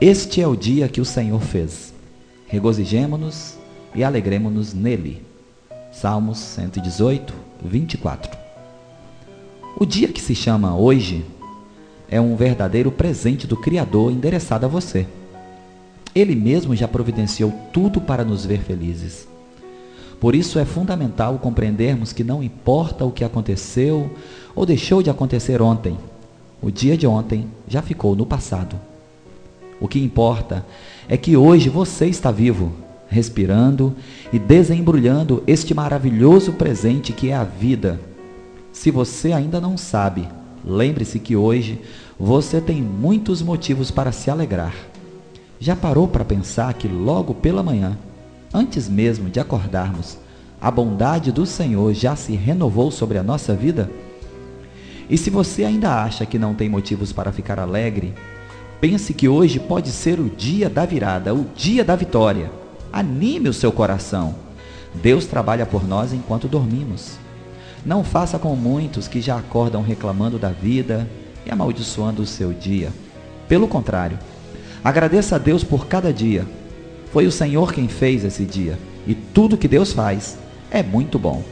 Este é o dia que o Senhor fez. Regozijemo-nos e alegremos-nos nele. Salmos 118, 24. O dia que se chama hoje é um verdadeiro presente do Criador endereçado a você. Ele mesmo já providenciou tudo para nos ver felizes. Por isso é fundamental compreendermos que não importa o que aconteceu ou deixou de acontecer ontem, o dia de ontem já ficou no passado. O que importa é que hoje você está vivo, respirando e desembrulhando este maravilhoso presente que é a vida. Se você ainda não sabe, lembre-se que hoje você tem muitos motivos para se alegrar. Já parou para pensar que logo pela manhã Antes mesmo de acordarmos, a bondade do Senhor já se renovou sobre a nossa vida? E se você ainda acha que não tem motivos para ficar alegre, pense que hoje pode ser o dia da virada, o dia da vitória. Anime o seu coração. Deus trabalha por nós enquanto dormimos. Não faça com muitos que já acordam reclamando da vida e amaldiçoando o seu dia. Pelo contrário, agradeça a Deus por cada dia foi o Senhor quem fez esse dia, e tudo que Deus faz é muito bom.